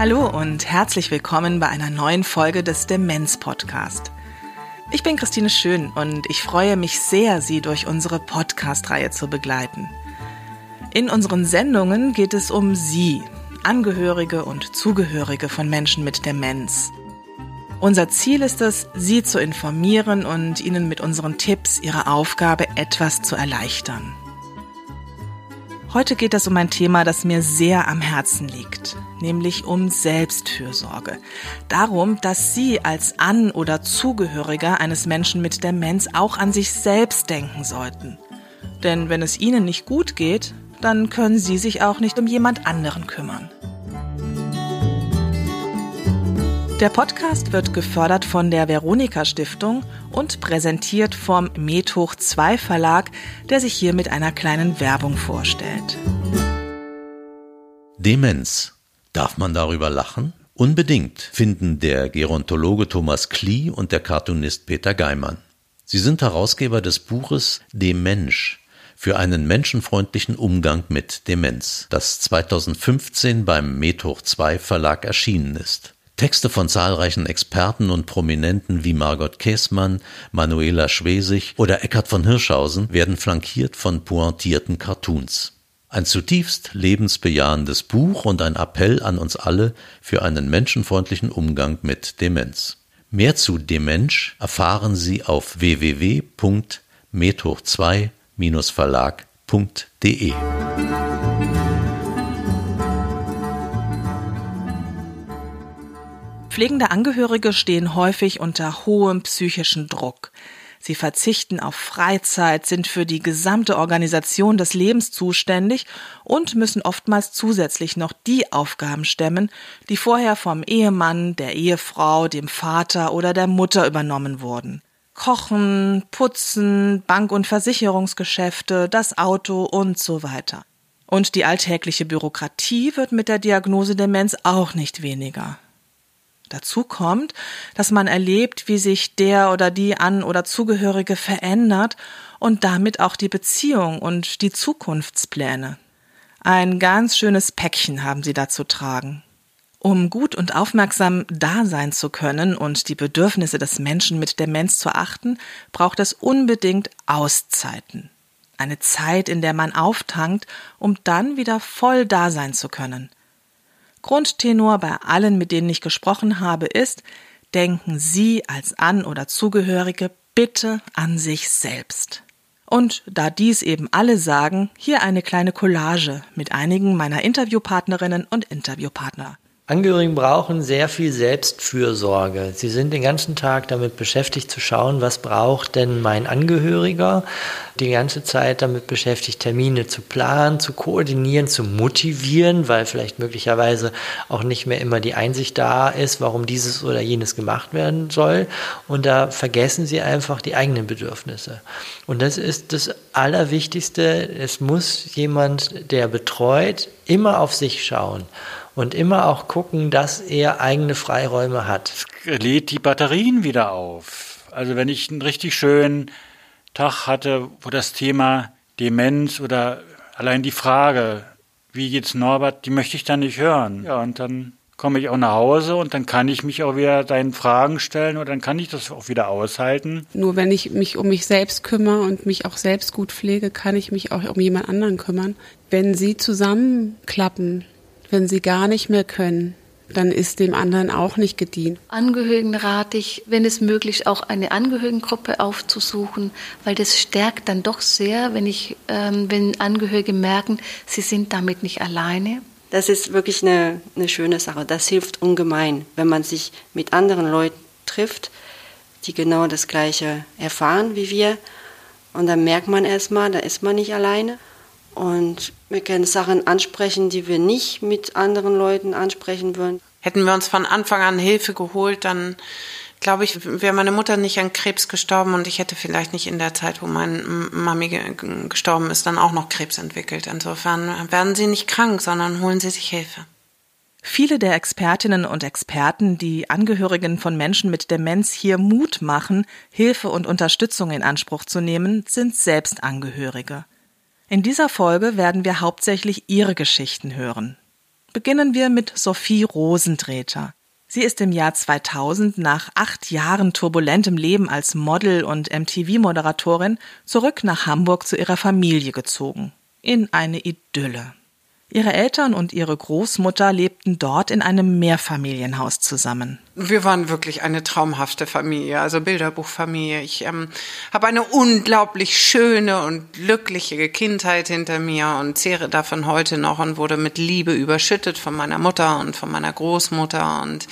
Hallo und herzlich willkommen bei einer neuen Folge des Demenz Podcast. Ich bin Christine Schön und ich freue mich sehr, Sie durch unsere Podcast-Reihe zu begleiten. In unseren Sendungen geht es um Sie, Angehörige und Zugehörige von Menschen mit Demenz. Unser Ziel ist es, Sie zu informieren und Ihnen mit unseren Tipps Ihre Aufgabe etwas zu erleichtern. Heute geht es um ein Thema, das mir sehr am Herzen liegt, nämlich um Selbstfürsorge. Darum, dass Sie als An- oder Zugehöriger eines Menschen mit Demenz auch an sich selbst denken sollten. Denn wenn es Ihnen nicht gut geht, dann können Sie sich auch nicht um jemand anderen kümmern. Der Podcast wird gefördert von der Veronika Stiftung und präsentiert vom Methoch 2 Verlag, der sich hier mit einer kleinen Werbung vorstellt. Demenz. Darf man darüber lachen? Unbedingt, finden der Gerontologe Thomas Klee und der Cartoonist Peter Geimann. Sie sind Herausgeber des Buches Demensch für einen menschenfreundlichen Umgang mit Demenz, das 2015 beim Methoch 2 Verlag erschienen ist. Texte von zahlreichen Experten und Prominenten wie Margot Käßmann, Manuela Schwesig oder Eckhard von Hirschhausen werden flankiert von pointierten Cartoons. Ein zutiefst lebensbejahendes Buch und ein Appell an uns alle für einen menschenfreundlichen Umgang mit Demenz. Mehr zu Demensch erfahren Sie auf www.methoch2-verlag.de. Pflegende Angehörige stehen häufig unter hohem psychischen Druck. Sie verzichten auf Freizeit, sind für die gesamte Organisation des Lebens zuständig und müssen oftmals zusätzlich noch die Aufgaben stemmen, die vorher vom Ehemann, der Ehefrau, dem Vater oder der Mutter übernommen wurden. Kochen, Putzen, Bank- und Versicherungsgeschäfte, das Auto und so weiter. Und die alltägliche Bürokratie wird mit der Diagnose Demenz auch nicht weniger. Dazu kommt, dass man erlebt, wie sich der oder die An- oder Zugehörige verändert und damit auch die Beziehung und die Zukunftspläne. Ein ganz schönes Päckchen haben sie da zu tragen. Um gut und aufmerksam da sein zu können und die Bedürfnisse des Menschen mit Demenz zu achten, braucht es unbedingt Auszeiten. Eine Zeit, in der man auftankt, um dann wieder voll da sein zu können. Grundtenor bei allen, mit denen ich gesprochen habe, ist, denken Sie als An- oder Zugehörige bitte an sich selbst. Und da dies eben alle sagen, hier eine kleine Collage mit einigen meiner Interviewpartnerinnen und Interviewpartner. Angehörigen brauchen sehr viel Selbstfürsorge. Sie sind den ganzen Tag damit beschäftigt zu schauen, was braucht denn mein Angehöriger. Die ganze Zeit damit beschäftigt, Termine zu planen, zu koordinieren, zu motivieren, weil vielleicht möglicherweise auch nicht mehr immer die Einsicht da ist, warum dieses oder jenes gemacht werden soll. Und da vergessen sie einfach die eigenen Bedürfnisse. Und das ist das Allerwichtigste. Es muss jemand, der betreut, immer auf sich schauen und immer auch gucken, dass er eigene Freiräume hat. Es lädt die Batterien wieder auf. Also wenn ich einen richtig schönen Tag hatte, wo das Thema Demenz oder allein die Frage, wie geht's Norbert, die möchte ich dann nicht hören. Ja, und dann komme ich auch nach Hause und dann kann ich mich auch wieder deinen Fragen stellen und dann kann ich das auch wieder aushalten. Nur wenn ich mich um mich selbst kümmere und mich auch selbst gut pflege, kann ich mich auch um jemand anderen kümmern. Wenn sie zusammenklappen, wenn sie gar nicht mehr können, dann ist dem anderen auch nicht gedient. Angehörigen rate ich, wenn es möglich, auch eine Angehörigengruppe aufzusuchen, weil das stärkt dann doch sehr, wenn ich, ähm, wenn Angehörige merken, sie sind damit nicht alleine. Das ist wirklich eine, eine schöne Sache. Das hilft ungemein, wenn man sich mit anderen Leuten trifft, die genau das Gleiche erfahren wie wir. Und dann merkt man erstmal, da ist man nicht alleine. Und wir können Sachen ansprechen, die wir nicht mit anderen Leuten ansprechen würden. Hätten wir uns von Anfang an Hilfe geholt, dann glaube ich, wäre meine Mutter nicht an Krebs gestorben und ich hätte vielleicht nicht in der Zeit, wo meine Mami gestorben ist, dann auch noch Krebs entwickelt. Insofern werden Sie nicht krank, sondern holen Sie sich Hilfe. Viele der Expertinnen und Experten, die Angehörigen von Menschen mit Demenz hier Mut machen, Hilfe und Unterstützung in Anspruch zu nehmen, sind selbst Angehörige. In dieser Folge werden wir hauptsächlich ihre Geschichten hören. Beginnen wir mit Sophie Rosentreter. Sie ist im Jahr 2000 nach acht Jahren turbulentem Leben als Model und MTV-Moderatorin zurück nach Hamburg zu ihrer Familie gezogen. In eine Idylle. Ihre Eltern und ihre Großmutter lebten dort in einem Mehrfamilienhaus zusammen. Wir waren wirklich eine traumhafte Familie, also Bilderbuchfamilie. Ich ähm, habe eine unglaublich schöne und glückliche Kindheit hinter mir und zehre davon heute noch und wurde mit Liebe überschüttet von meiner Mutter und von meiner Großmutter. Und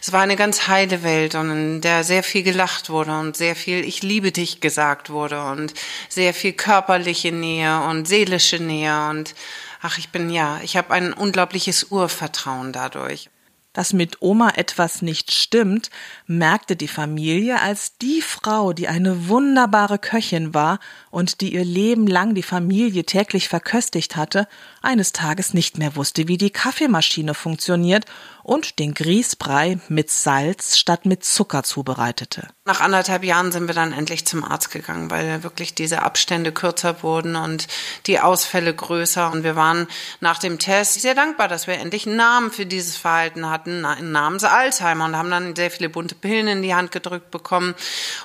es war eine ganz heile Welt und in der sehr viel gelacht wurde und sehr viel Ich liebe dich gesagt wurde und sehr viel körperliche Nähe und seelische Nähe und ach, ich bin ja, ich habe ein unglaubliches Urvertrauen dadurch. Dass mit Oma etwas nicht stimmt, merkte die Familie, als die Frau, die eine wunderbare Köchin war und die ihr Leben lang die Familie täglich verköstigt hatte, eines Tages nicht mehr wusste, wie die Kaffeemaschine funktioniert und den Grießbrei mit Salz statt mit Zucker zubereitete. Nach anderthalb Jahren sind wir dann endlich zum Arzt gegangen, weil wirklich diese Abstände kürzer wurden und die Ausfälle größer. Und wir waren nach dem Test sehr dankbar, dass wir endlich einen Namen für dieses Verhalten hatten, namens Alzheimer und haben dann sehr viele bunte Pillen in die Hand gedrückt bekommen.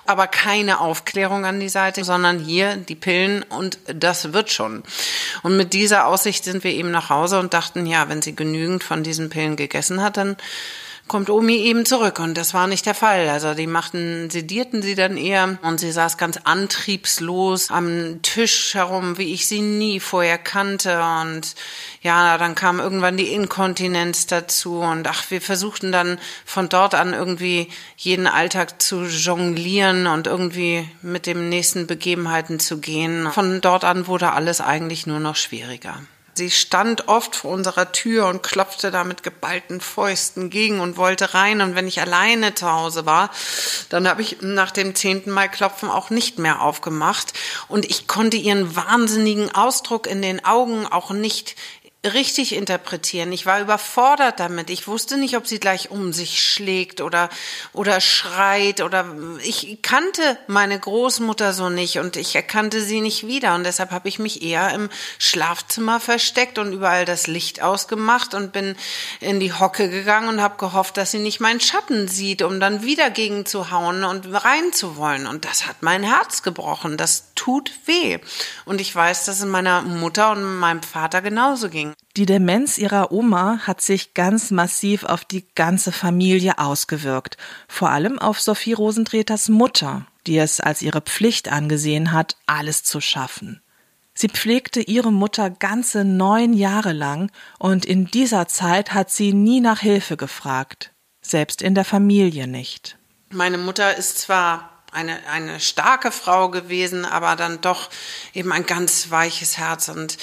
Aber keine Aufklärung an die Seite, sondern hier die Pillen und das wird schon. Und mit dieser Aussicht sind wir eben nach Hause und dachten, ja, wenn sie genügend von diesen Pillen gegessen hat, dann kommt Omi eben zurück und das war nicht der Fall. Also die machten, sedierten sie dann eher und sie saß ganz antriebslos am Tisch herum, wie ich sie nie vorher kannte und ja, dann kam irgendwann die Inkontinenz dazu und ach, wir versuchten dann von dort an irgendwie jeden Alltag zu jonglieren und irgendwie mit dem nächsten Begebenheiten zu gehen. Von dort an wurde alles eigentlich nur noch schwieriger. Sie stand oft vor unserer Tür und klopfte da mit geballten Fäusten gegen und wollte rein. Und wenn ich alleine zu Hause war, dann habe ich nach dem zehnten Mal Klopfen auch nicht mehr aufgemacht. Und ich konnte ihren wahnsinnigen Ausdruck in den Augen auch nicht richtig interpretieren. Ich war überfordert damit. Ich wusste nicht, ob sie gleich um sich schlägt oder, oder schreit oder ich kannte meine Großmutter so nicht und ich erkannte sie nicht wieder und deshalb habe ich mich eher im Schlafzimmer versteckt und überall das Licht ausgemacht und bin in die Hocke gegangen und habe gehofft, dass sie nicht meinen Schatten sieht, um dann wieder gegen zu hauen und rein zu wollen und das hat mein Herz gebrochen. Das tut weh und ich weiß, dass es meiner Mutter und meinem Vater genauso ging. Die Demenz ihrer Oma hat sich ganz massiv auf die ganze Familie ausgewirkt, vor allem auf Sophie Rosentreters Mutter, die es als ihre Pflicht angesehen hat, alles zu schaffen. Sie pflegte ihre Mutter ganze neun Jahre lang, und in dieser Zeit hat sie nie nach Hilfe gefragt, selbst in der Familie nicht. Meine Mutter ist zwar eine, eine starke Frau gewesen, aber dann doch eben ein ganz weiches Herz. Und,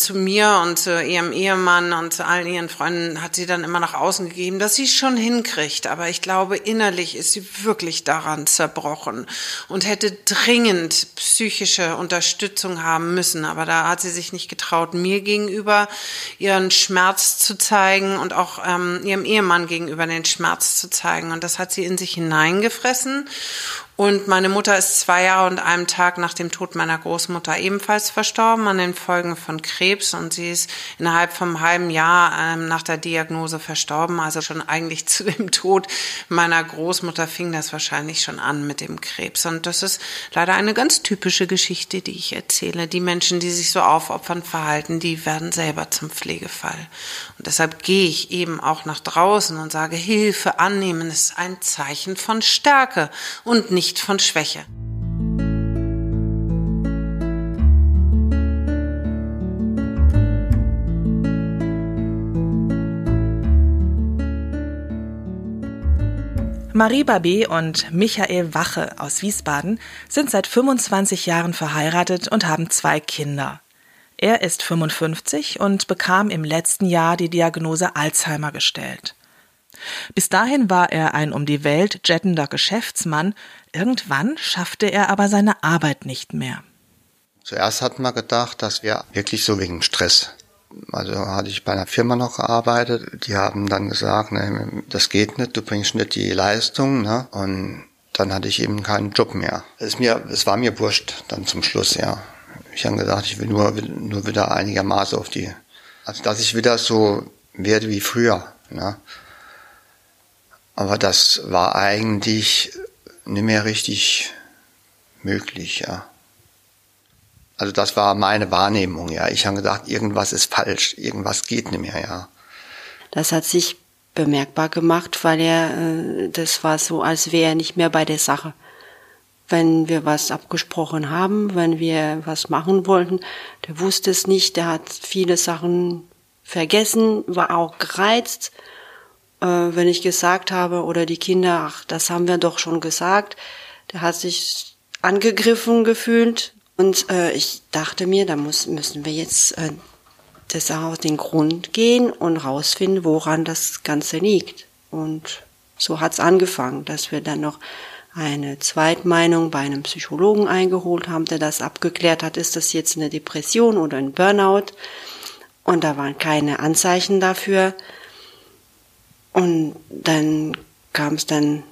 zu mir und zu ihrem Ehemann und zu allen ihren Freunden hat sie dann immer nach außen gegeben, dass sie es schon hinkriegt. Aber ich glaube, innerlich ist sie wirklich daran zerbrochen und hätte dringend psychische Unterstützung haben müssen. Aber da hat sie sich nicht getraut, mir gegenüber ihren Schmerz zu zeigen und auch ähm, ihrem Ehemann gegenüber den Schmerz zu zeigen. Und das hat sie in sich hineingefressen. Und meine Mutter ist zwei Jahre und einem Tag nach dem Tod meiner Großmutter ebenfalls verstorben an den Folgen von Krebs. Und sie ist innerhalb vom halben Jahr ähm, nach der Diagnose verstorben. Also schon eigentlich zu dem Tod meiner Großmutter fing das wahrscheinlich schon an mit dem Krebs. Und das ist leider eine ganz typische Geschichte, die ich erzähle. Die Menschen, die sich so aufopfern verhalten, die werden selber zum Pflegefall. Und deshalb gehe ich eben auch nach draußen und sage, Hilfe annehmen ist ein Zeichen von Stärke und nicht nicht von Schwäche. Marie Babé und Michael Wache aus Wiesbaden sind seit 25 Jahren verheiratet und haben zwei Kinder. Er ist 55 und bekam im letzten Jahr die Diagnose Alzheimer gestellt. Bis dahin war er ein um die Welt jettender Geschäftsmann, irgendwann schaffte er aber seine Arbeit nicht mehr. Zuerst hatten wir gedacht, dass wir wirklich so wegen Stress. Also hatte ich bei einer Firma noch gearbeitet, die haben dann gesagt, ne, das geht nicht, du bringst nicht die Leistung, ne? Und dann hatte ich eben keinen Job mehr. Es, mir, es war mir wurscht dann zum Schluss, ja. Ich habe gesagt, ich will nur, nur wieder einigermaßen auf die, also dass ich wieder so werde wie früher. Ne? Aber das war eigentlich nicht mehr richtig möglich, ja. Also das war meine Wahrnehmung, ja. Ich habe gedacht, irgendwas ist falsch, irgendwas geht nicht mehr, ja. Das hat sich bemerkbar gemacht, weil er, äh, das war so, als wäre er nicht mehr bei der Sache. Wenn wir was abgesprochen haben, wenn wir was machen wollten, der wusste es nicht, der hat viele Sachen vergessen, war auch gereizt. Äh, wenn ich gesagt habe oder die Kinder, ach, das haben wir doch schon gesagt, der hat sich angegriffen gefühlt. Und äh, ich dachte mir, da muss, müssen wir jetzt äh, das auf den Grund gehen und rausfinden, woran das Ganze liegt. Und so hat's angefangen, dass wir dann noch eine Zweitmeinung bei einem Psychologen eingeholt haben, der das abgeklärt hat, ist das jetzt eine Depression oder ein Burnout. Und da waren keine Anzeichen dafür. Und dann kam es dann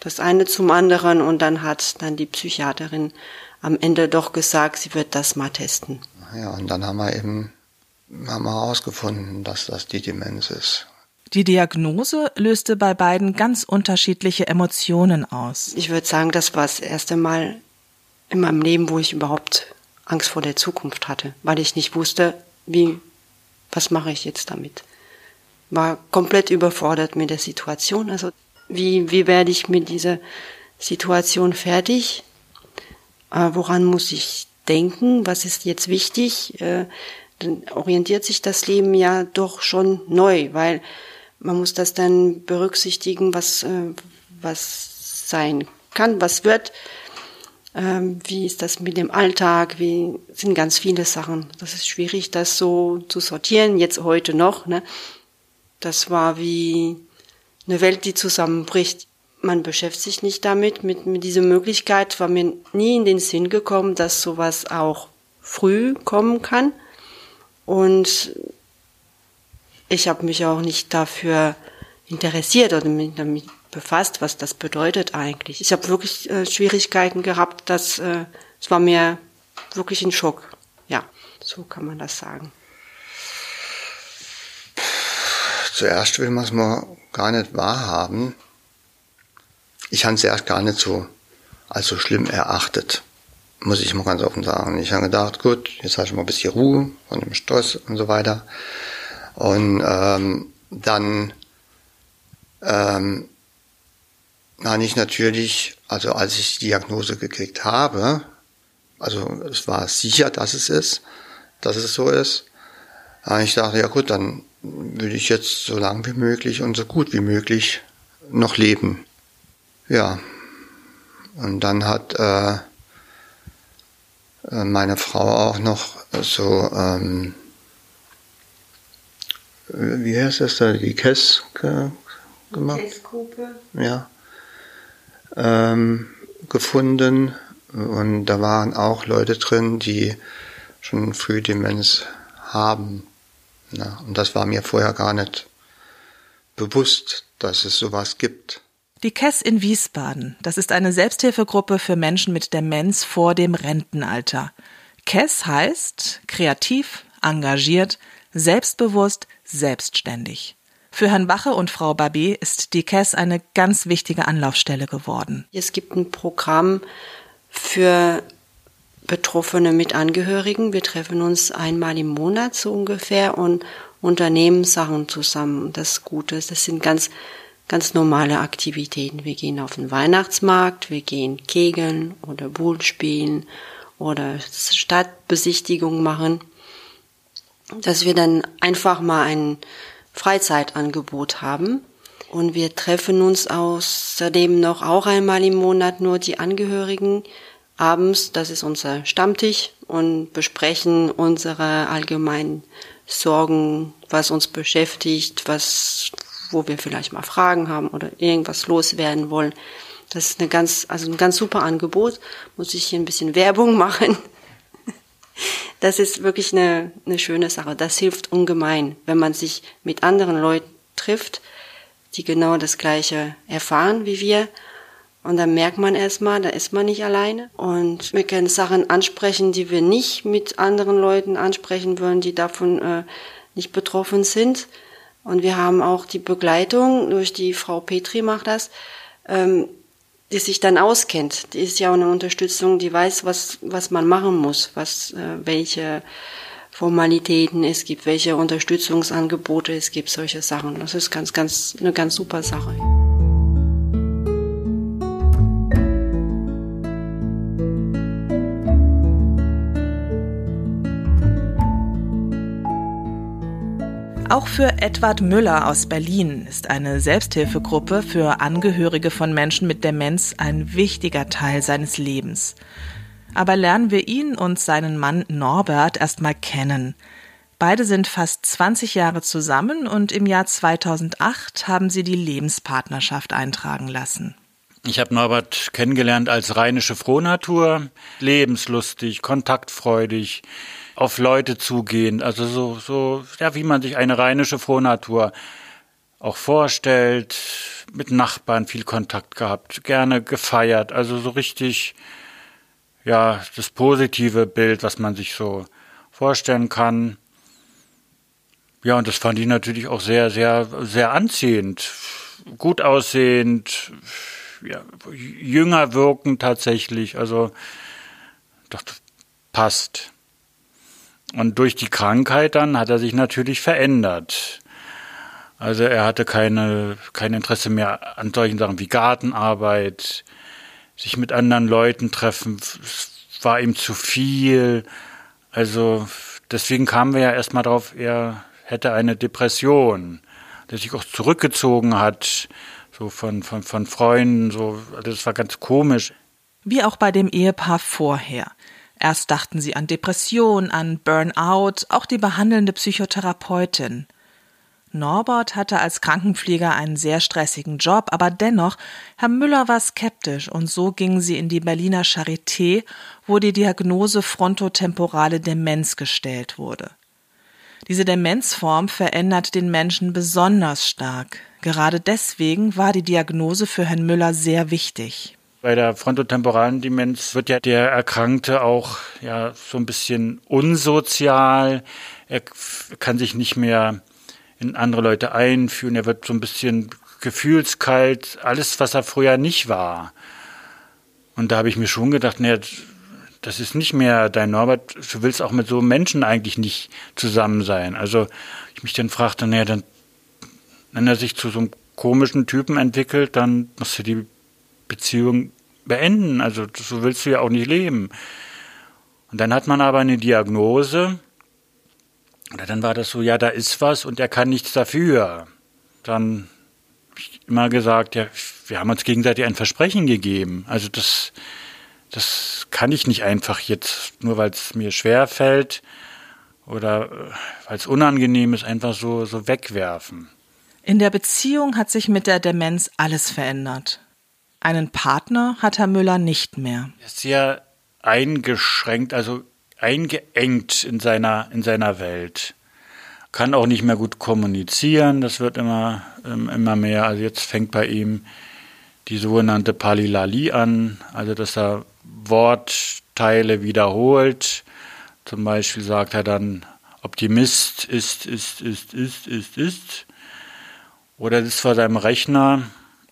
das eine zum anderen und dann hat dann die Psychiaterin am Ende doch gesagt, sie wird das mal testen. Ja, und dann haben wir eben haben wir herausgefunden, dass das die Demenz ist. Die Diagnose löste bei beiden ganz unterschiedliche Emotionen aus. Ich würde sagen, das war das erste Mal in meinem Leben, wo ich überhaupt Angst vor der Zukunft hatte, weil ich nicht wusste, wie, was mache ich jetzt damit. War komplett überfordert mit der Situation. Also wie, wie werde ich mit dieser Situation fertig? Äh, woran muss ich denken? Was ist jetzt wichtig? Äh, dann orientiert sich das Leben ja doch schon neu, weil man muss das dann berücksichtigen, was, äh, was sein kann, was wird. Ähm, wie ist das mit dem Alltag? Wie sind ganz viele Sachen. Das ist schwierig, das so zu sortieren. Jetzt heute noch. Ne? Das war wie eine Welt, die zusammenbricht. Man beschäftigt sich nicht damit. Mit, mit dieser Möglichkeit war mir nie in den Sinn gekommen, dass sowas auch früh kommen kann. Und ich habe mich auch nicht dafür interessiert oder mich damit befasst, was das bedeutet eigentlich. Ich habe wirklich äh, Schwierigkeiten gehabt, dass äh, es war mir wirklich ein Schock. Ja, so kann man das sagen. Zuerst will man es mal gar nicht wahrhaben. Ich habe es erst gar nicht so als so schlimm erachtet muss ich mal ganz offen sagen. Ich habe gedacht, gut, jetzt hast du mal ein bisschen Ruhe von dem Stress und so weiter. Und ähm, dann ähm, habe ich natürlich, also als ich die Diagnose gekriegt habe, also es war sicher, dass es ist, dass es so ist, habe ich dachte, ja gut, dann würde ich jetzt so lang wie möglich und so gut wie möglich noch leben. Ja. Und dann hat äh, äh, meine Frau auch noch so, ähm, wie heißt das da, die Kess gemacht? Kessgruppe. Ja. Ähm, gefunden und da waren auch Leute drin, die schon früh Demenz haben. Na, und das war mir vorher gar nicht bewusst, dass es sowas gibt. Die KESS in Wiesbaden, das ist eine Selbsthilfegruppe für Menschen mit Demenz vor dem Rentenalter. KESS heißt kreativ, engagiert, selbstbewusst, selbstständig. Für Herrn Wache und Frau Babé ist die KESS eine ganz wichtige Anlaufstelle geworden. Es gibt ein Programm für Betroffene mit Angehörigen. Wir treffen uns einmal im Monat so ungefähr und unternehmen Sachen zusammen. Das Gute ist, das sind ganz ganz normale Aktivitäten. Wir gehen auf den Weihnachtsmarkt, wir gehen kegeln oder Bull spielen oder Stadtbesichtigung machen, dass wir dann einfach mal ein Freizeitangebot haben. Und wir treffen uns außerdem noch auch einmal im Monat nur die Angehörigen abends, das ist unser Stammtisch und besprechen unsere allgemeinen Sorgen, was uns beschäftigt, was wo wir vielleicht mal Fragen haben oder irgendwas loswerden wollen. Das ist eine ganz, also ein ganz super Angebot. Muss ich hier ein bisschen Werbung machen. Das ist wirklich eine, eine schöne Sache. Das hilft ungemein, wenn man sich mit anderen Leuten trifft, die genau das Gleiche erfahren wie wir. Und dann merkt man erstmal, da ist man nicht alleine. Und wir können Sachen ansprechen, die wir nicht mit anderen Leuten ansprechen würden, die davon äh, nicht betroffen sind Und wir haben auch die Begleitung durch die Frau Petri macht das, ähm, die sich dann auskennt. Die ist ja auch eine Unterstützung, die weiß, was, was man machen muss, was, äh, welche Formalitäten es gibt, welche Unterstützungsangebote es gibt, solche Sachen. Das ist ganz, ganz, eine ganz super Sache. Auch für Edward Müller aus Berlin ist eine Selbsthilfegruppe für Angehörige von Menschen mit Demenz ein wichtiger Teil seines Lebens. Aber lernen wir ihn und seinen Mann Norbert erstmal kennen. Beide sind fast 20 Jahre zusammen und im Jahr 2008 haben sie die Lebenspartnerschaft eintragen lassen. Ich habe Norbert kennengelernt als rheinische Frohnatur, lebenslustig, kontaktfreudig, auf Leute zugehen, also so, so, ja, wie man sich eine rheinische Frohnatur auch vorstellt, mit Nachbarn viel Kontakt gehabt, gerne gefeiert, also so richtig, ja, das positive Bild, was man sich so vorstellen kann. Ja, und das fand ich natürlich auch sehr, sehr, sehr anziehend, gut aussehend, ja, jünger wirken tatsächlich, also doch passt. Und durch die Krankheit dann hat er sich natürlich verändert. Also er hatte keine, kein Interesse mehr an solchen Sachen wie Gartenarbeit, sich mit anderen Leuten treffen, war ihm zu viel. Also deswegen kamen wir ja erstmal drauf, er hätte eine Depression, der sich auch zurückgezogen hat, so von, von, von Freunden, so, also das war ganz komisch. Wie auch bei dem Ehepaar vorher. Erst dachten sie an Depression, an Burnout, auch die behandelnde Psychotherapeutin. Norbert hatte als Krankenpfleger einen sehr stressigen Job, aber dennoch, Herr Müller war skeptisch und so gingen sie in die Berliner Charité, wo die Diagnose frontotemporale Demenz gestellt wurde. Diese Demenzform verändert den Menschen besonders stark. Gerade deswegen war die Diagnose für Herrn Müller sehr wichtig. Bei der frontotemporalen Demenz wird ja der Erkrankte auch ja so ein bisschen unsozial. Er kann sich nicht mehr in andere Leute einfühlen. Er wird so ein bisschen gefühlskalt. Alles, was er früher nicht war. Und da habe ich mir schon gedacht, naja, das ist nicht mehr dein Norbert. Du willst auch mit so Menschen eigentlich nicht zusammen sein. Also ich mich dann fragte, naja, dann, wenn er sich zu so einem komischen Typen entwickelt, dann musst du die Beziehung beenden. Also so willst du ja auch nicht leben. Und dann hat man aber eine Diagnose. Oder dann war das so, ja, da ist was und er kann nichts dafür. Dann habe ich immer gesagt, ja, wir haben uns gegenseitig ein Versprechen gegeben. Also das, das kann ich nicht einfach jetzt, nur weil es mir schwer fällt oder äh, weil es unangenehm ist, einfach so, so wegwerfen. In der Beziehung hat sich mit der Demenz alles verändert. Einen Partner hat Herr Müller nicht mehr. Er ist sehr eingeschränkt, also eingeengt in seiner, in seiner Welt. Kann auch nicht mehr gut kommunizieren, das wird immer, ähm, immer mehr. Also jetzt fängt bei ihm die sogenannte Palilali an, also dass er Wortteile wiederholt. Zum Beispiel sagt er dann, Optimist ist, ist, ist, ist, ist, ist. Oder ist vor seinem Rechner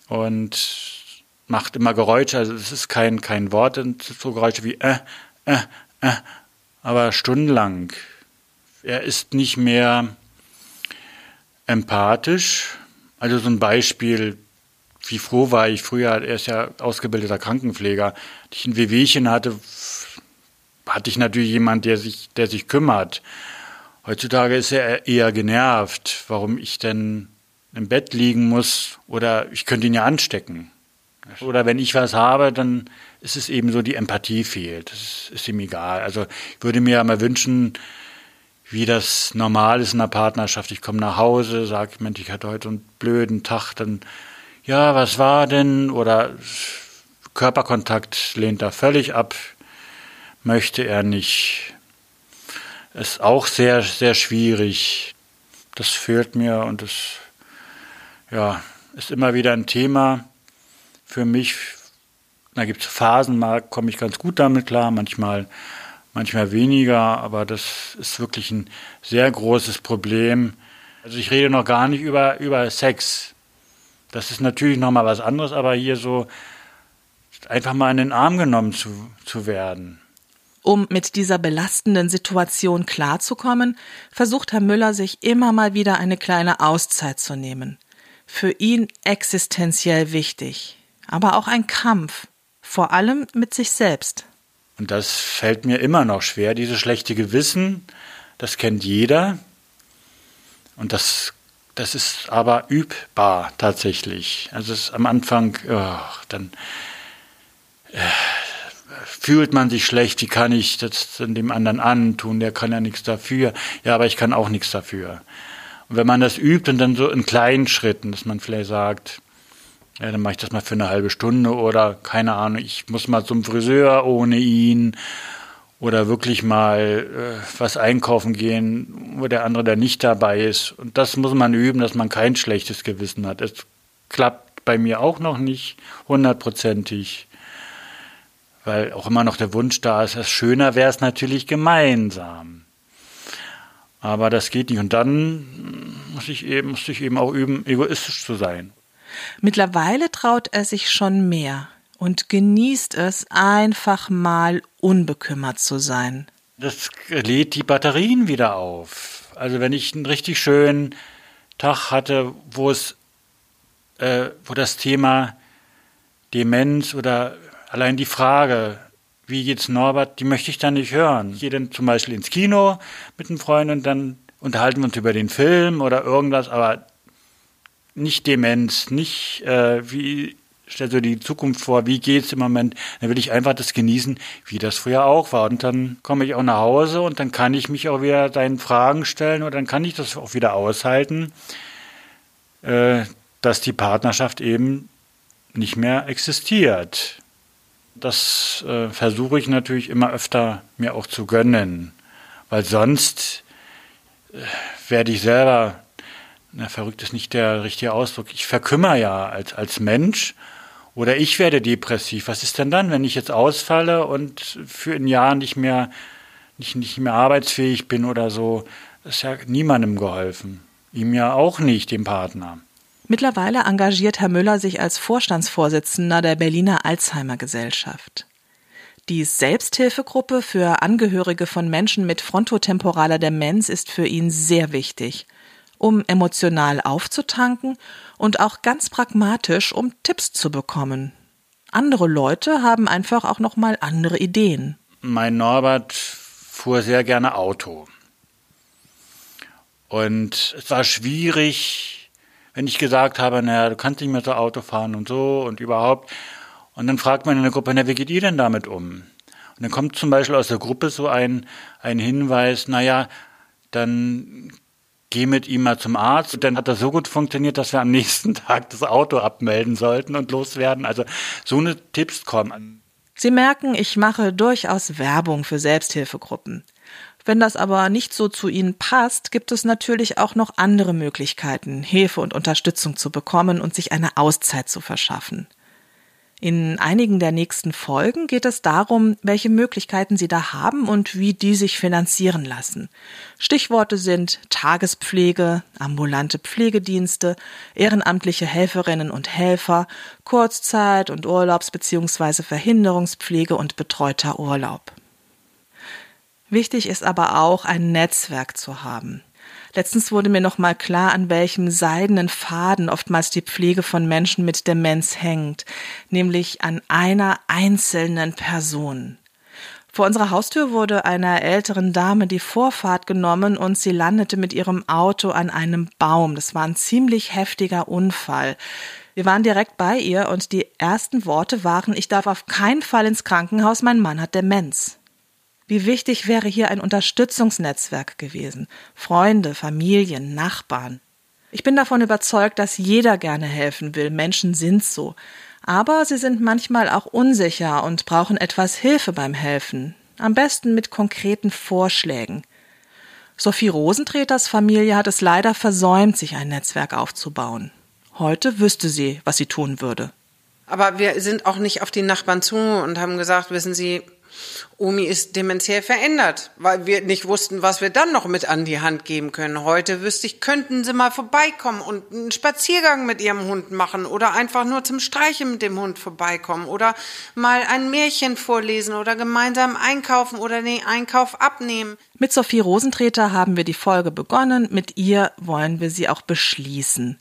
und macht immer Geräusche, also es ist kein, kein Wort, so Geräusche wie äh, äh, äh, aber stundenlang. Er ist nicht mehr empathisch. Also so ein Beispiel, wie froh war ich früher, er ist ja ausgebildeter Krankenpfleger, ich ein Wehwehchen hatte, hatte ich natürlich jemand, der sich, der sich kümmert. Heutzutage ist er eher genervt, warum ich denn im Bett liegen muss oder ich könnte ihn ja anstecken. Oder wenn ich was habe, dann ist es eben so, die Empathie fehlt. Das ist ihm egal. Also ich würde mir ja mal wünschen, wie das normal ist in einer Partnerschaft. Ich komme nach Hause, sage, Mensch, ich hatte heute einen blöden Tag, dann, ja, was war denn? Oder Körperkontakt lehnt er völlig ab, möchte er nicht. Ist auch sehr, sehr schwierig. Das fehlt mir und das, ja, ist immer wieder ein Thema für mich. Da gibt es Phasen, mal komme ich ganz gut damit klar, manchmal, manchmal weniger, aber das ist wirklich ein sehr großes Problem, Also ich rede noch gar nicht über, über Sex. Das ist natürlich nochmal was anderes, aber hier so einfach mal in den Arm genommen zu, zu werden. Um mit dieser belastenden Situation klarzukommen, versucht Herr Müller sich immer mal wieder eine kleine Auszeit zu nehmen. Für ihn existenziell wichtig, aber auch ein Kampf, vor allem mit sich selbst. Und das fällt mir immer noch schwer, dieses schlechte Gewissen, das kennt jeder. Und das, das ist aber übbar tatsächlich. Also es ist am Anfang, oh, dann äh, fühlt man sich schlecht, wie kann ich das dem anderen antun, der kann ja nichts dafür. Ja, aber ich kann auch nichts dafür. Und wenn man das übt und dann so in kleinen Schritten, dass man vielleicht sagt, ja, dann mache ich das mal für eine halbe Stunde oder keine Ahnung, ich muss mal zum Friseur ohne ihn oder wirklich mal äh, was einkaufen gehen, wo der andere dann nicht dabei ist. Und das muss man üben, dass man kein schlechtes Gewissen hat. Es klappt bei mir auch noch nicht hundertprozentig weil auch immer noch der Wunsch da ist, es schöner wäre es natürlich gemeinsam. Aber das geht nicht. Und dann muss ich eben, muss ich eben auch üben, egoistisch zu sein. Mittlerweile traut er sich schon mehr und genießt es, einfach mal unbekümmert zu sein. Das lädt die Batterien wieder auf. Also wenn ich einen richtig schönen Tag hatte, wo es, äh, wo das Thema Demenz oder Allein die Frage, wie geht's Norbert, die möchte ich dann nicht hören. Ich gehe dann zum Beispiel ins Kino mit einem Freund und dann unterhalten wir uns über den Film oder irgendwas, aber nicht Demenz, nicht äh, wie stellst du die Zukunft vor, wie geht's im Moment, dann will ich einfach das genießen, wie das früher auch war. Und dann komme ich auch nach Hause und dann kann ich mich auch wieder deinen Fragen stellen oder dann kann ich das auch wieder aushalten, äh, dass die Partnerschaft eben nicht mehr existiert. Das äh, versuche ich natürlich immer öfter mir auch zu gönnen, weil sonst äh, werde ich selber, na, verrückt ist nicht der richtige Ausdruck, ich verkümmer ja als, als Mensch oder ich werde depressiv. Was ist denn dann, wenn ich jetzt ausfalle und für ein Jahr nicht mehr, nicht, nicht mehr arbeitsfähig bin oder so? Das ist ja niemandem geholfen. Ihm ja auch nicht, dem Partner. Mittlerweile engagiert Herr Müller sich als Vorstandsvorsitzender der Berliner Alzheimer Gesellschaft. Die Selbsthilfegruppe für Angehörige von Menschen mit frontotemporaler Demenz ist für ihn sehr wichtig, um emotional aufzutanken und auch ganz pragmatisch, um Tipps zu bekommen. Andere Leute haben einfach auch noch mal andere Ideen. Mein Norbert fuhr sehr gerne Auto. Und es war schwierig, wenn ich gesagt habe, naja, du kannst nicht mehr so Auto fahren und so und überhaupt. Und dann fragt man in der Gruppe, na, wie geht ihr denn damit um? Und dann kommt zum Beispiel aus der Gruppe so ein, ein Hinweis, naja, dann geh mit ihm mal zum Arzt. Und dann hat das so gut funktioniert, dass wir am nächsten Tag das Auto abmelden sollten und loswerden. Also so eine Tipps kommen. Sie merken, ich mache durchaus Werbung für Selbsthilfegruppen. Wenn das aber nicht so zu Ihnen passt, gibt es natürlich auch noch andere Möglichkeiten, Hilfe und Unterstützung zu bekommen und sich eine Auszeit zu verschaffen. In einigen der nächsten Folgen geht es darum, welche Möglichkeiten Sie da haben und wie die sich finanzieren lassen. Stichworte sind Tagespflege, ambulante Pflegedienste, ehrenamtliche Helferinnen und Helfer, Kurzzeit- und Urlaubs- bzw. Verhinderungspflege und betreuter Urlaub. Wichtig ist aber auch, ein Netzwerk zu haben. Letztens wurde mir nochmal klar, an welchem seidenen Faden oftmals die Pflege von Menschen mit Demenz hängt, nämlich an einer einzelnen Person. Vor unserer Haustür wurde einer älteren Dame die Vorfahrt genommen und sie landete mit ihrem Auto an einem Baum. Das war ein ziemlich heftiger Unfall. Wir waren direkt bei ihr und die ersten Worte waren, ich darf auf keinen Fall ins Krankenhaus, mein Mann hat Demenz. Wie wichtig wäre hier ein Unterstützungsnetzwerk gewesen. Freunde, Familien, Nachbarn. Ich bin davon überzeugt, dass jeder gerne helfen will. Menschen sind so. Aber sie sind manchmal auch unsicher und brauchen etwas Hilfe beim Helfen. Am besten mit konkreten Vorschlägen. Sophie Rosentreters Familie hat es leider versäumt, sich ein Netzwerk aufzubauen. Heute wüsste sie, was sie tun würde. Aber wir sind auch nicht auf die Nachbarn zu und haben gesagt, wissen Sie, Omi ist dementiell verändert, weil wir nicht wussten, was wir dann noch mit an die Hand geben können. Heute wüsste ich, könnten Sie mal vorbeikommen und einen Spaziergang mit Ihrem Hund machen oder einfach nur zum Streichen mit dem Hund vorbeikommen oder mal ein Märchen vorlesen oder gemeinsam einkaufen oder den Einkauf abnehmen. Mit Sophie Rosentreter haben wir die Folge begonnen, mit ihr wollen wir sie auch beschließen.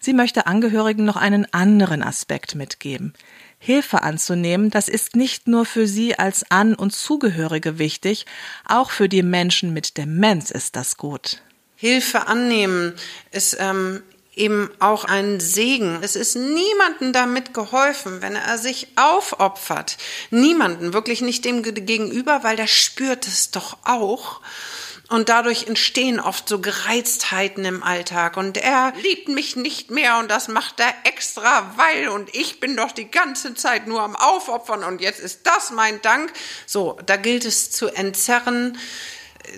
Sie möchte Angehörigen noch einen anderen Aspekt mitgeben. Hilfe anzunehmen, das ist nicht nur für sie als An- und Zugehörige wichtig, auch für die Menschen mit Demenz ist das gut. Hilfe annehmen ist ähm, eben auch ein Segen. Es ist niemandem damit geholfen, wenn er sich aufopfert. Niemanden, wirklich nicht dem Gegenüber, weil der spürt es doch auch. Und dadurch entstehen oft so Gereiztheiten im Alltag. Und er liebt mich nicht mehr und das macht er extra, weil und ich bin doch die ganze Zeit nur am Aufopfern und jetzt ist das mein Dank. So, da gilt es zu entzerren.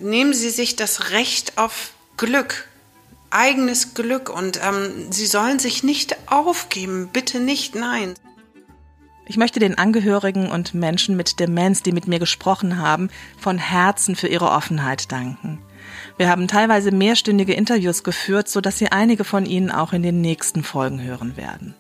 Nehmen Sie sich das Recht auf Glück, eigenes Glück und ähm, Sie sollen sich nicht aufgeben, bitte nicht, nein. Ich möchte den Angehörigen und Menschen mit Demenz, die mit mir gesprochen haben, von Herzen für ihre Offenheit danken. Wir haben teilweise mehrstündige Interviews geführt, so dass Sie einige von ihnen auch in den nächsten Folgen hören werden.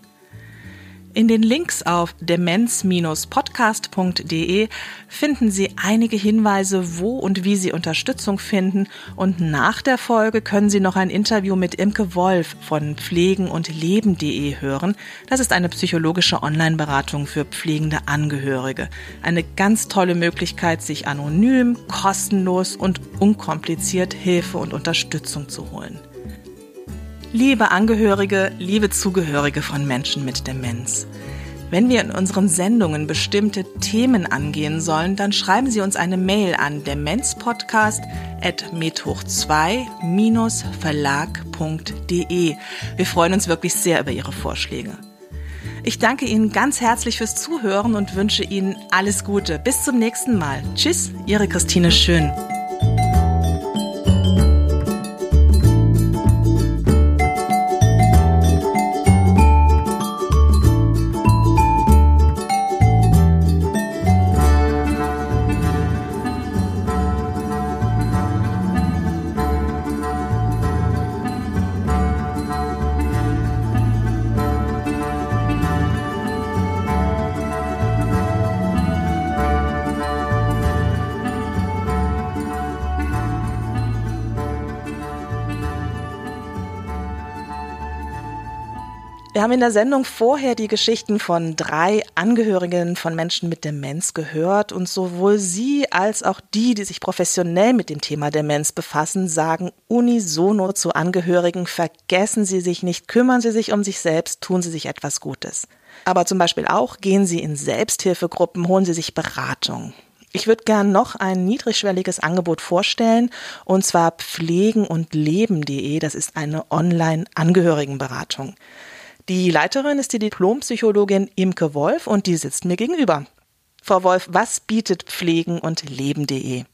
In den Links auf demenz-podcast.de finden Sie einige Hinweise, wo und wie Sie Unterstützung finden und nach der Folge können Sie noch ein Interview mit Imke Wolf von pflegen und leben.de hören. Das ist eine psychologische Online-Beratung für pflegende Angehörige. Eine ganz tolle Möglichkeit, sich anonym, kostenlos und unkompliziert Hilfe und Unterstützung zu holen. Liebe Angehörige, liebe Zugehörige von Menschen mit Demenz. Wenn wir in unseren Sendungen bestimmte Themen angehen sollen, dann schreiben Sie uns eine Mail an demenzpodcast.methoch2-verlag.de. Wir freuen uns wirklich sehr über Ihre Vorschläge. Ich danke Ihnen ganz herzlich fürs Zuhören und wünsche Ihnen alles Gute. Bis zum nächsten Mal. Tschüss, Ihre Christine Schön. Wir haben in der Sendung vorher die Geschichten von drei Angehörigen von Menschen mit Demenz gehört und sowohl Sie als auch die, die sich professionell mit dem Thema Demenz befassen, sagen unisono zu Angehörigen, vergessen Sie sich nicht, kümmern Sie sich um sich selbst, tun Sie sich etwas Gutes. Aber zum Beispiel auch gehen Sie in Selbsthilfegruppen, holen Sie sich Beratung. Ich würde gern noch ein niedrigschwelliges Angebot vorstellen, und zwar pflegen und leben.de. Das ist eine Online-Angehörigenberatung. Die Leiterin ist die Diplompsychologin Imke Wolf und die sitzt mir gegenüber. Frau Wolf, was bietet Pflegen und Leben.de?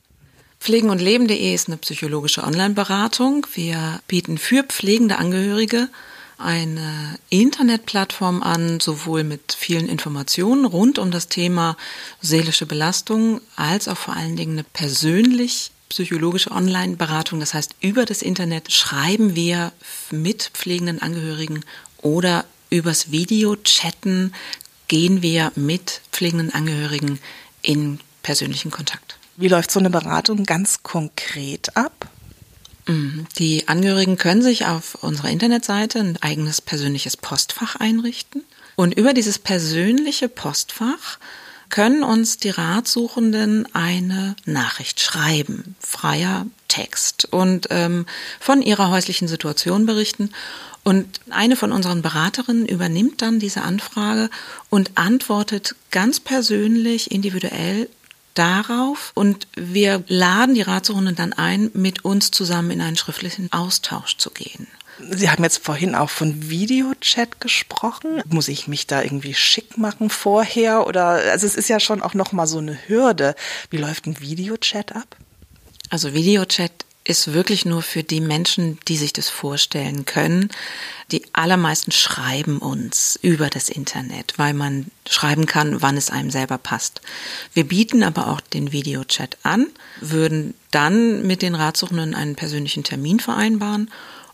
Pflegen und Leben.de ist eine psychologische Online-Beratung. Wir bieten für pflegende Angehörige eine Internetplattform an, sowohl mit vielen Informationen rund um das Thema seelische Belastung, als auch vor allen Dingen eine persönlich psychologische Online-Beratung. Das heißt, über das Internet schreiben wir mit pflegenden Angehörigen oder übers Video chatten gehen wir mit pflegenden Angehörigen in persönlichen Kontakt. Wie läuft so eine Beratung ganz konkret ab? Mhm. Die Angehörigen können sich auf unserer Internetseite ein eigenes persönliches Postfach einrichten. Und über dieses persönliche Postfach können uns die Ratsuchenden eine Nachricht schreiben, freier Text und ähm, von ihrer häuslichen Situation berichten. Und eine von unseren Beraterinnen übernimmt dann diese Anfrage und antwortet ganz persönlich, individuell darauf. Und wir laden die Ratsuchenden dann ein, mit uns zusammen in einen schriftlichen Austausch zu gehen. Sie haben jetzt vorhin auch von Videochat gesprochen. Muss ich mich da irgendwie schick machen vorher oder also es ist ja schon auch noch mal so eine Hürde. Wie läuft ein Videochat ab? Also Videochat ist wirklich nur für die Menschen, die sich das vorstellen können. Die allermeisten schreiben uns über das Internet, weil man schreiben kann, wann es einem selber passt. Wir bieten aber auch den Videochat an, würden dann mit den Ratsuchenden einen persönlichen Termin vereinbaren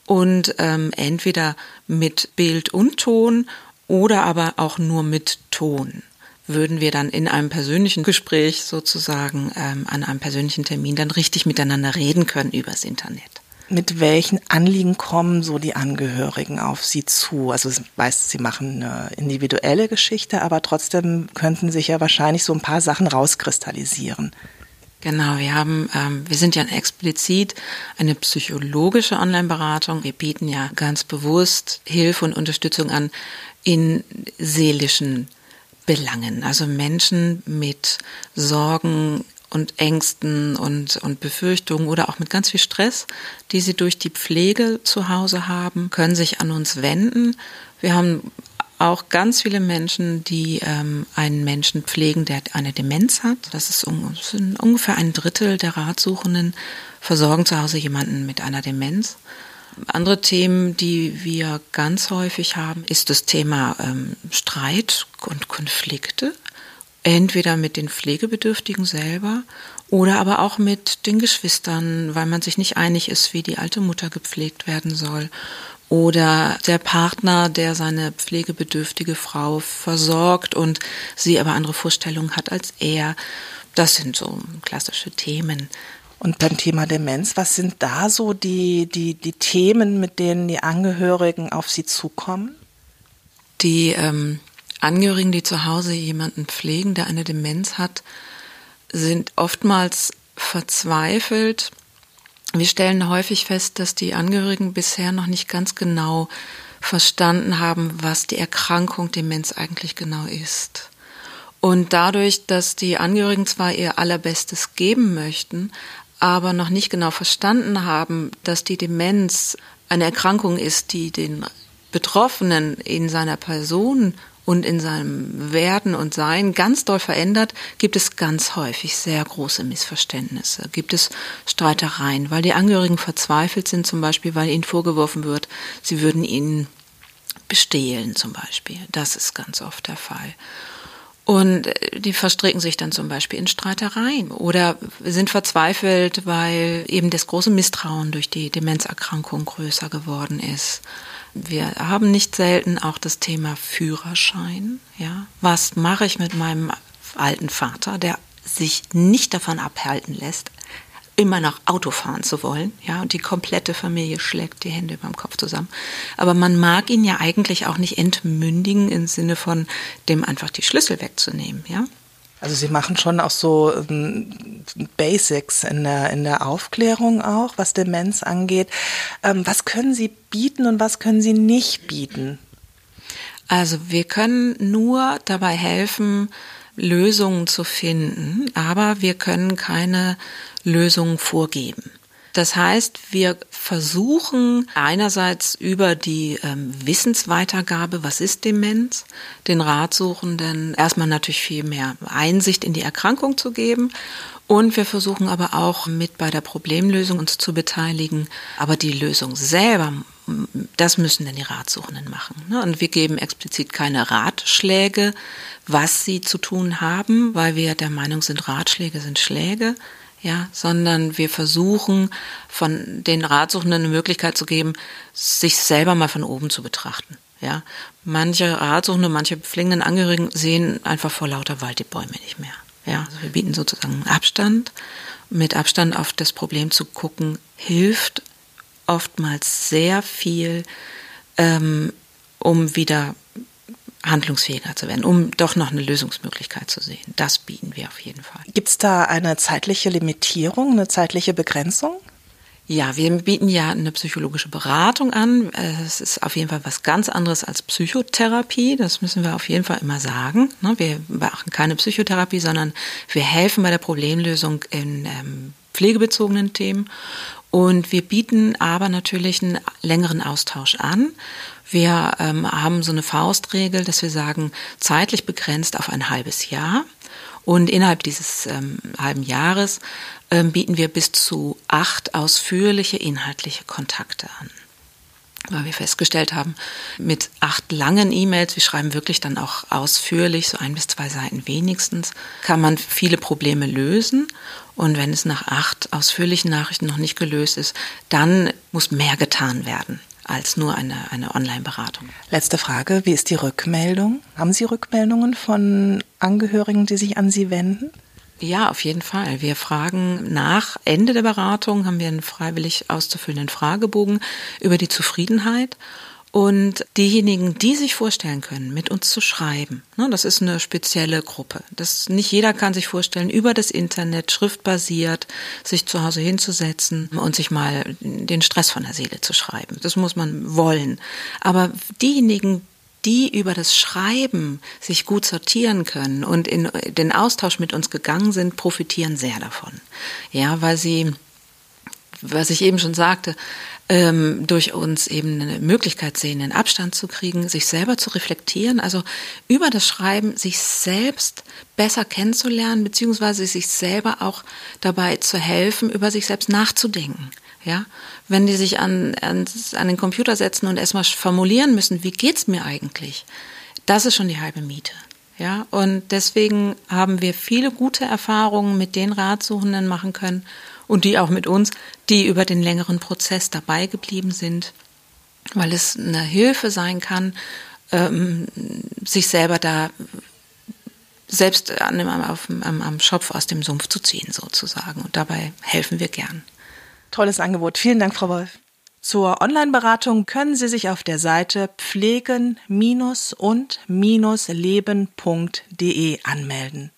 und ähm, entweder mit Bild und Ton oder aber auch nur mit Ton würden wir dann in einem persönlichen Gespräch sozusagen ähm, an einem persönlichen Termin dann richtig miteinander reden können übers Internet. Mit welchen Anliegen kommen so die Angehörigen auf Sie zu? Also weiß, Sie machen eine individuelle Geschichte, aber trotzdem könnten sich ja wahrscheinlich so ein paar Sachen rauskristallisieren. Genau, wir haben, ähm, wir sind ja explizit eine psychologische Online-Beratung. Wir bieten ja ganz bewusst Hilfe und Unterstützung an in seelischen Belangen. Also Menschen mit Sorgen und Ängsten und, und Befürchtungen oder auch mit ganz viel Stress, die sie durch die Pflege zu Hause haben, können sich an uns wenden. Wir haben auch ganz viele Menschen, die ähm, einen Menschen pflegen, der eine Demenz hat. Das ist un ungefähr ein Drittel der Ratsuchenden versorgen zu Hause jemanden mit einer Demenz. Andere Themen, die wir ganz häufig haben, ist das Thema ähm, Streit und Konflikte. Entweder mit den Pflegebedürftigen selber oder aber auch mit den Geschwistern, weil man sich nicht einig ist, wie die alte Mutter gepflegt werden soll. Oder der Partner, der seine pflegebedürftige Frau versorgt und sie aber andere Vorstellungen hat als er. Das sind so klassische Themen. Und beim Thema Demenz, was sind da so die, die, die Themen, mit denen die Angehörigen auf Sie zukommen? Die ähm, Angehörigen, die zu Hause jemanden pflegen, der eine Demenz hat, sind oftmals verzweifelt. Wir stellen häufig fest, dass die Angehörigen bisher noch nicht ganz genau verstanden haben, was die Erkrankung Demenz eigentlich genau ist. Und dadurch, dass die Angehörigen zwar ihr Allerbestes geben möchten, aber noch nicht genau verstanden haben, dass die Demenz eine Erkrankung ist, die den Betroffenen in seiner Person und in seinem Werden und Sein ganz doll verändert, gibt es ganz häufig sehr große Missverständnisse, gibt es Streitereien, weil die Angehörigen verzweifelt sind, zum Beispiel, weil ihnen vorgeworfen wird, sie würden ihn bestehlen zum Beispiel. Das ist ganz oft der Fall. Und äh, die verstricken sich dann zum Beispiel in Streitereien oder sind verzweifelt, weil eben das große Misstrauen durch die Demenzerkrankung größer geworden ist. Wir haben nicht selten auch das Thema Führerschein. Ja, was mache ich mit meinem alten Vater, der sich nicht davon abhalten lässt, immer noch Auto fahren zu wollen, ja, und die komplette Familie schlägt die Hände beim Kopf zusammen. Aber man mag ihn ja eigentlich auch nicht entmündigen im Sinne von dem einfach die Schlüssel wegzunehmen, ja. Also Sie machen schon auch so ähm, Basics in der, in der Aufklärung auch, was Demenz angeht. Ähm, was können Sie bieten und was können Sie nicht bieten? Also wir können nur dabei helfen, Lösungen zu finden, aber wir können keine Lösungen vorgeben. Das heißt, wir versuchen einerseits über die ähm, Wissensweitergabe, was ist Demenz, den Ratsuchenden erstmal natürlich viel mehr Einsicht in die Erkrankung zu geben. Und wir versuchen aber auch mit bei der Problemlösung uns zu beteiligen. Aber die Lösung selber, das müssen dann die Ratsuchenden machen. Ne? Und wir geben explizit keine Ratschläge, was sie zu tun haben, weil wir der Meinung sind, Ratschläge sind Schläge ja, sondern wir versuchen von den Ratsuchenden eine Möglichkeit zu geben, sich selber mal von oben zu betrachten. Ja, manche Ratsuchende, manche pflegenden Angehörigen sehen einfach vor lauter Wald die Bäume nicht mehr. Ja, also wir bieten sozusagen Abstand. Mit Abstand auf das Problem zu gucken, hilft oftmals sehr viel, ähm, um wieder handlungsfähiger zu werden, um doch noch eine Lösungsmöglichkeit zu sehen. Das bieten wir auf jeden Fall. Gibt es da eine zeitliche Limitierung, eine zeitliche Begrenzung? Ja, wir bieten ja eine psychologische Beratung an. Es ist auf jeden Fall was ganz anderes als Psychotherapie. Das müssen wir auf jeden Fall immer sagen. Ne, wir machen keine Psychotherapie, sondern wir helfen bei der Problemlösung in ähm, pflegebezogenen Themen. Und wir bieten aber natürlich einen längeren Austausch an. Wir ähm, haben so eine Faustregel, dass wir sagen, zeitlich begrenzt auf ein halbes Jahr. Und innerhalb dieses ähm, halben Jahres ähm, bieten wir bis zu acht ausführliche inhaltliche Kontakte an weil wir festgestellt haben, mit acht langen E-Mails, wir schreiben wirklich dann auch ausführlich, so ein bis zwei Seiten wenigstens, kann man viele Probleme lösen. Und wenn es nach acht ausführlichen Nachrichten noch nicht gelöst ist, dann muss mehr getan werden als nur eine, eine Online-Beratung. Letzte Frage, wie ist die Rückmeldung? Haben Sie Rückmeldungen von Angehörigen, die sich an Sie wenden? Ja, auf jeden Fall. Wir fragen nach Ende der Beratung, haben wir einen freiwillig auszufüllenden Fragebogen über die Zufriedenheit. Und diejenigen, die sich vorstellen können, mit uns zu schreiben, ne, das ist eine spezielle Gruppe. Das, nicht jeder kann sich vorstellen, über das Internet, schriftbasiert, sich zu Hause hinzusetzen und sich mal den Stress von der Seele zu schreiben. Das muss man wollen. Aber diejenigen, die über das Schreiben sich gut sortieren können und in den Austausch mit uns gegangen sind, profitieren sehr davon. Ja, weil sie, was ich eben schon sagte, ähm, durch uns eben eine Möglichkeit sehen, einen Abstand zu kriegen, sich selber zu reflektieren, also über das Schreiben sich selbst besser kennenzulernen, beziehungsweise sich selber auch dabei zu helfen, über sich selbst nachzudenken. Ja, wenn die sich an, an, an den Computer setzen und erstmal formulieren müssen, wie geht's mir eigentlich? Das ist schon die halbe Miete. Ja, und deswegen haben wir viele gute Erfahrungen mit den Ratsuchenden machen können und die auch mit uns, die über den längeren Prozess dabei geblieben sind, weil es eine Hilfe sein kann, ähm, sich selber da selbst an, auf, am, am Schopf aus dem Sumpf zu ziehen sozusagen. Und dabei helfen wir gern. Tolles Angebot. Vielen Dank, Frau Wolf. Zur Online-Beratung können Sie sich auf der Seite pflegen- und-leben.de anmelden.